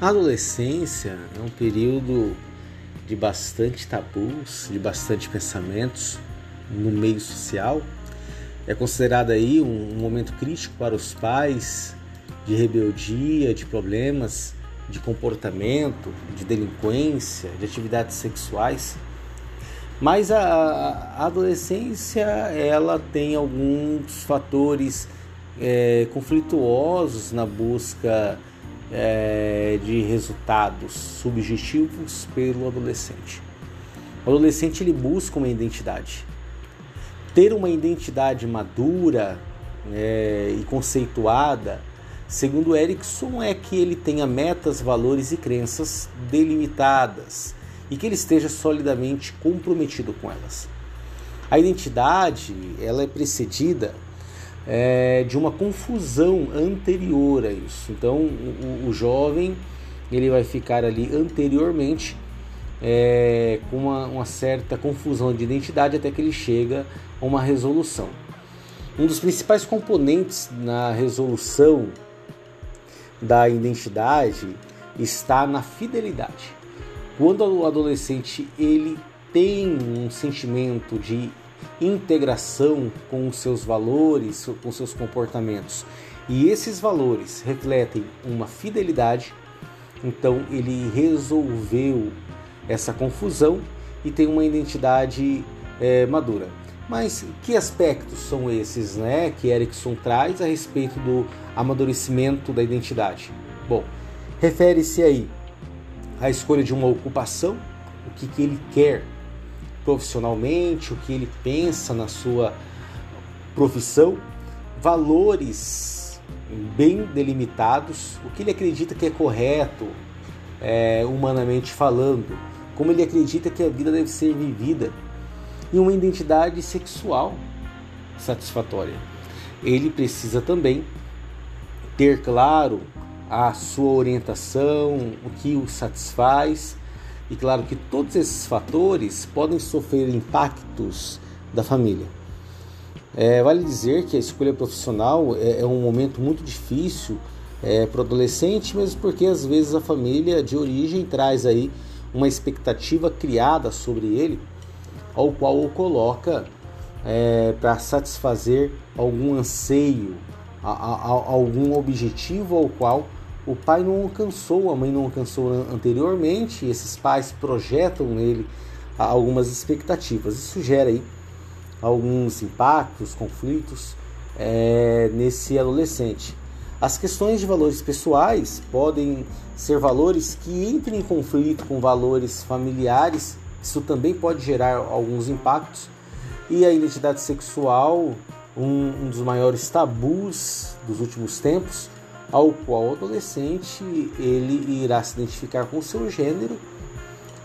A adolescência é um período de bastante tabus, de bastante pensamentos no meio social. É considerado aí um, momento crítico para os pais de rebeldia, de problemas de comportamento, de delinquência, de atividades sexuais. Mas a, a adolescência ela tem alguns fatores é, conflituosos na busca é, de resultados subjetivos pelo adolescente. O adolescente ele busca uma identidade. Ter uma identidade madura é, e conceituada, segundo Erickson, é que ele tenha metas, valores e crenças delimitadas e que ele esteja solidamente comprometido com elas. A identidade ela é precedida é, de uma confusão anterior a isso. Então, o, o jovem ele vai ficar ali anteriormente é, com uma, uma, certa confusão de identidade até que ele chega a uma resolução. Um dos principais componentes na resolução da identidade está na fidelidade. Quando o adolescente ele tem um sentimento de integração com os seus valores, com seus comportamentos. E esses valores refletem uma fidelidade, então ele resolveu essa confusão e tem uma identidade é, madura. Mas que aspectos são esses né, que Erickson traz a respeito do amadurecimento da identidade? Bom, refere-se aí à escolha de uma ocupação, o que, que ele quer profissionalmente, o que ele pensa na sua profissão, valores bem delimitados, o que ele acredita que é correto, é, humanamente falando, como ele acredita que a vida deve ser vivida, e uma identidade sexual satisfatória. Ele precisa também ter claro a sua orientação, o que o satisfaz e claro que todos esses fatores podem sofrer impactos da família. É, vale dizer que a escolha profissional é, é um momento muito difícil é, para o adolescente, mesmo porque às vezes a família de origem traz aí uma expectativa criada sobre ele, ao qual o coloca é, para satisfazer algum anseio, a, a, a, algum objetivo ao qual o pai não alcançou, a mãe não alcançou anteriormente, esses pais projetam nele algumas expectativas. Isso gera aí alguns impactos, conflitos é, nesse adolescente. As questões de valores pessoais podem ser valores que entrem em conflito com valores familiares, isso também pode gerar alguns impactos. E a identidade sexual, um, um dos maiores tabus dos últimos tempos, ao qual o adolescente ele irá se identificar com seu gênero,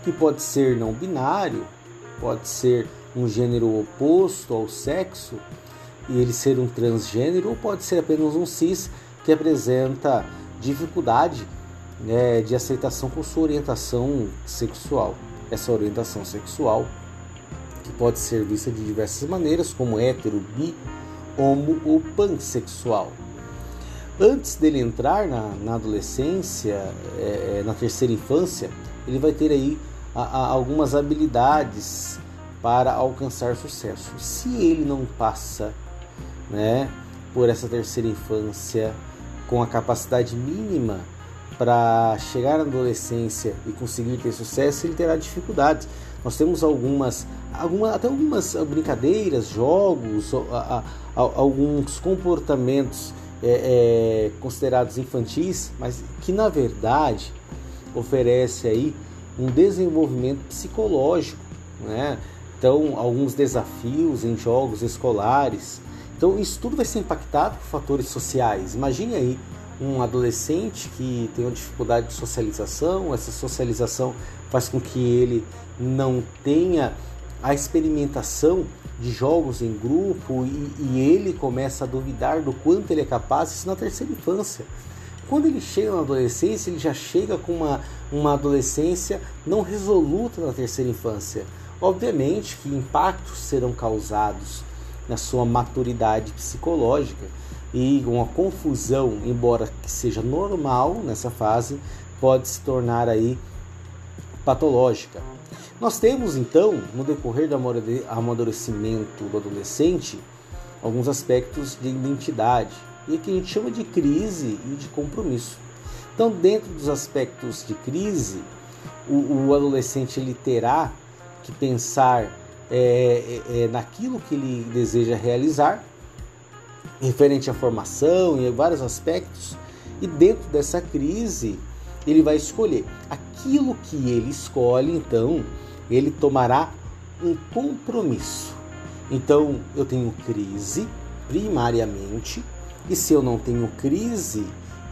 que pode ser não binário, pode ser um gênero oposto ao sexo, e ele ser um transgênero, ou pode ser apenas um cis que apresenta dificuldade né, de aceitação com sua orientação sexual. Essa orientação sexual que pode ser vista de diversas maneiras, como hétero, bi, homo ou pansexual. Antes dele entrar na, na adolescência, é, é, na terceira infância, ele vai ter aí a, a, algumas habilidades para alcançar sucesso. Se ele não passa né, por essa terceira infância com a capacidade mínima para chegar na adolescência e conseguir ter sucesso, ele terá dificuldades. Nós temos algumas, alguma, até algumas brincadeiras, jogos, a, alguns comportamentos é, é, considerados infantis, mas que na verdade oferece aí um desenvolvimento psicológico, né? Então, alguns desafios em jogos escolares. Então, isso tudo vai ser impactado por fatores sociais. Imagine aí um adolescente que tem uma dificuldade de socialização, essa socialização faz com que ele não tenha a experimentação de jogos em grupo e, e, ele começa a duvidar do quanto ele é capaz, isso na terceira infância. Quando ele chega na adolescência, ele já chega com uma, uma adolescência não resoluta na terceira infância. Obviamente que impactos serão causados na sua maturidade psicológica e uma confusão, embora que seja normal nessa fase, pode se tornar aí patológica. Nós temos então, no decorrer do amadurecimento do adolescente, alguns aspectos de identidade e que a gente chama de crise e de compromisso. Então, dentro dos aspectos de crise, o, o adolescente ele terá que pensar é, é, é, naquilo que ele deseja realizar, referente à formação e vários aspectos, e dentro dessa crise ele vai escolher aquilo que ele escolhe, então ele tomará um compromisso. Então eu tenho crise primariamente, e se eu não tenho crise,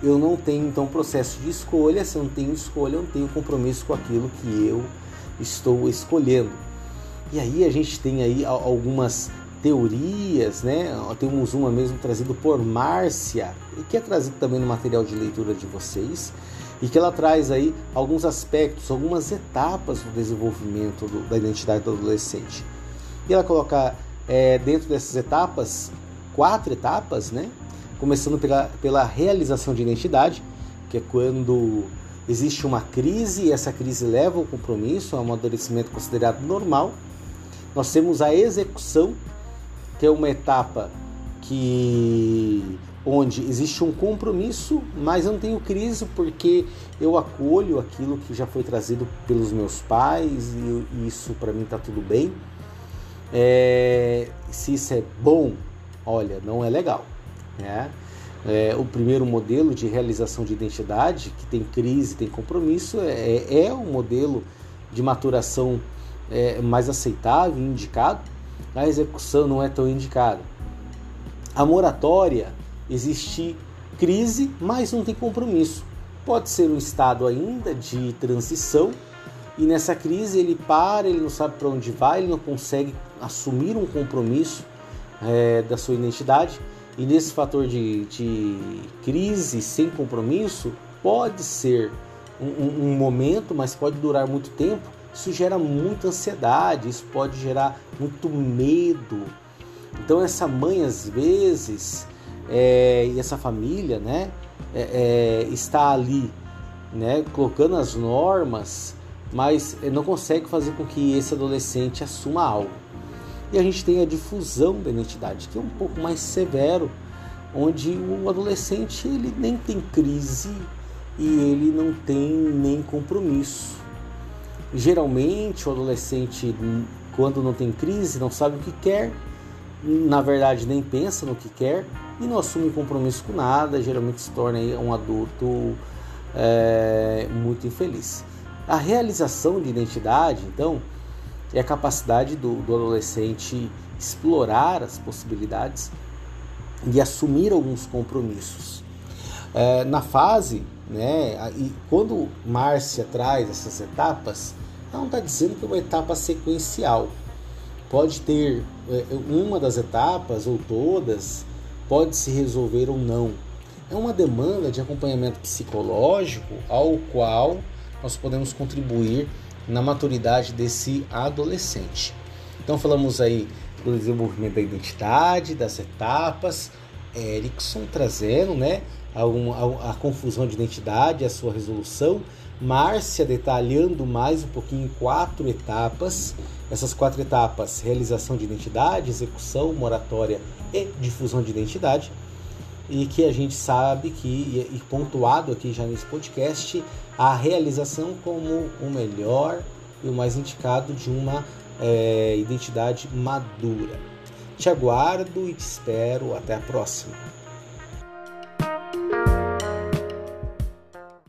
eu não tenho então processo de escolha. Se eu não tenho escolha, eu não tenho compromisso com aquilo que eu estou escolhendo. E aí a gente tem aí algumas teorias, né? Temos uma mesmo trazida por Márcia, que é trazido também no material de leitura de vocês, e que ela traz aí alguns aspectos, algumas etapas do desenvolvimento do, da identidade do adolescente. E ela coloca é, dentro dessas etapas, quatro etapas, né? Começando pela, pela realização de identidade, que é quando existe uma crise e essa crise leva ao compromisso, a um amadurecimento considerado normal. Nós temos a execução, que é uma etapa que onde existe um compromisso, mas eu não tenho crise porque eu acolho aquilo que já foi trazido pelos meus pais e isso para mim está tudo bem. É, se isso é bom, olha, não é legal. Né? É, o primeiro modelo de realização de identidade, que tem crise, tem compromisso, é, é um modelo de maturação é, mais aceitável indicado. A execução não é tão indicada. A moratória existe crise, mas não tem compromisso. Pode ser um estado ainda de transição e nessa crise ele para, ele não sabe para onde vai, ele não consegue assumir um compromisso é, da sua identidade. E nesse fator de, de crise sem compromisso, pode ser um, um, momento, mas pode durar muito tempo. Isso gera muita ansiedade, isso pode gerar muito medo. Então, essa mãe, às vezes, é, e essa família, né, é, é, está ali, né, colocando as normas, mas não consegue fazer com que esse adolescente assuma algo. E a gente tem a difusão da identidade, que é um pouco mais severo, onde o adolescente ele nem tem crise e ele não tem nem compromisso. Geralmente o adolescente quando não tem crise não sabe o que quer, na verdade nem pensa no que quer e não assume compromisso com nada, geralmente se torna um adulto é, muito infeliz. A realização de identidade, então, é a capacidade do, do adolescente explorar as possibilidades e assumir alguns compromissos. É, na fase, né, e quando Márcia traz essas etapas, não está dizendo que é uma etapa sequencial. Pode ter é, uma das etapas ou todas pode se resolver ou não. É uma demanda de acompanhamento psicológico ao qual nós podemos contribuir na maturidade desse adolescente. Então falamos aí do desenvolvimento da identidade, das etapas, Erickson trazendo né, a, a, a confusão de identidade, a sua resolução, Márcia detalhando mais um pouquinho quatro etapas. Essas quatro etapas: realização de identidade, execução, moratória e difusão de identidade. E que a gente sabe que, e pontuado aqui já nesse podcast, a realização como o melhor e o mais indicado de uma é, identidade madura. Te aguardo e te espero. Até a próxima.